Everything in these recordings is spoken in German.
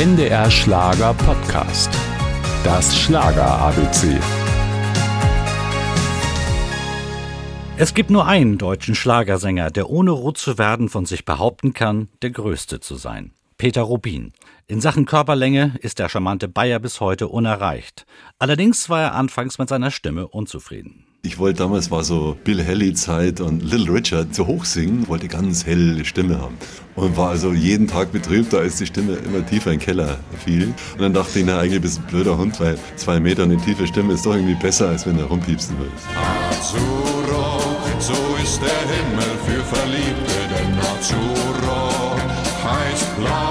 NDR Schlager Podcast. Das Schlager ABC. Es gibt nur einen deutschen Schlagersänger, der ohne rot zu werden von sich behaupten kann, der Größte zu sein. Peter Rubin. In Sachen Körperlänge ist der charmante Bayer bis heute unerreicht. Allerdings war er anfangs mit seiner Stimme unzufrieden. Ich wollte damals war so Bill Haley Zeit und Little Richard zu hoch singen, wollte ganz helle Stimme haben und war also jeden Tag betrübt, als die Stimme immer tiefer in den Keller fiel. Und dann dachte ich, na eigentlich bist du ein blöder Hund, weil zwei Meter eine tiefe Stimme ist doch irgendwie besser, als wenn du rumpiepsen würdest. Azzurro, so ist der Himmel für Verliebte, denn Azzurro heißt blau.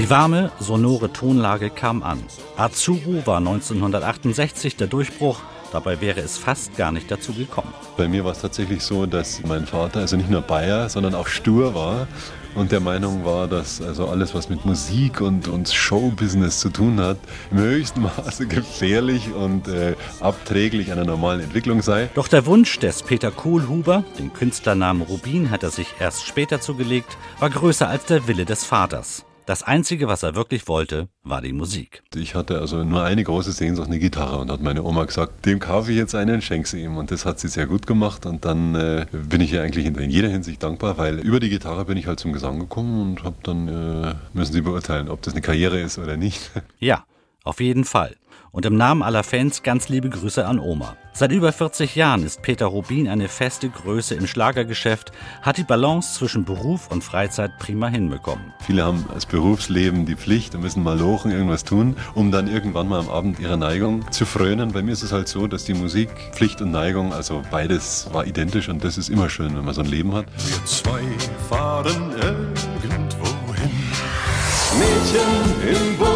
Die warme, sonore Tonlage kam an. Azuru war 1968 der Durchbruch Dabei wäre es fast gar nicht dazu gekommen. Bei mir war es tatsächlich so, dass mein Vater also nicht nur Bayer, sondern auch stur war und der Meinung war, dass also alles, was mit Musik und, und Showbusiness zu tun hat, im höchsten Maße gefährlich und äh, abträglich einer normalen Entwicklung sei. Doch der Wunsch des Peter Kohlhuber, den Künstlernamen Rubin hat er sich erst später zugelegt, war größer als der Wille des Vaters. Das Einzige, was er wirklich wollte, war die Musik. Ich hatte also nur eine große Sehnsucht, eine Gitarre. Und hat meine Oma gesagt, dem kaufe ich jetzt einen, schenke sie ihm. Und das hat sie sehr gut gemacht. Und dann äh, bin ich ihr eigentlich in, jeder Hinsicht dankbar, weil über die Gitarre bin ich halt zum Gesang gekommen und habe dann, äh, müssen Sie beurteilen, ob das eine Karriere ist oder nicht. Ja, auf jeden Fall. Und im Namen aller Fans ganz liebe Grüße an Oma. Seit über 40 Jahren ist Peter Rubin eine feste Größe im Schlagergeschäft, hat die Balance zwischen Beruf und Freizeit prima hinbekommen. Viele haben als Berufsleben die Pflicht und müssen mal lochen, irgendwas tun, um dann irgendwann mal am Abend ihrer Neigung zu frönen. Bei mir ist es halt so, dass die Musik, Pflicht und Neigung, also beides war identisch und das ist immer schön, wenn man so ein Leben hat. Wir zwei fahren irgendwo hin. Mädchen im willst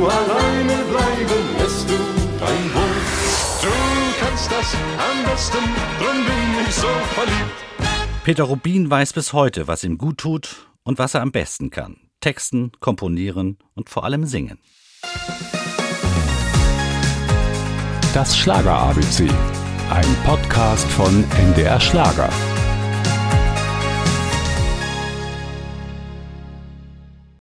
du alleine bleiben, lässt du dein Boot. Du kannst das am besten, drum bin ich so verliebt. Peter Rubin weiß bis heute, was ihm gut tut und was er am besten kann. Texten, komponieren und vor allem singen. Das Schlager ABC. Ein Podcast von NDR Schlager.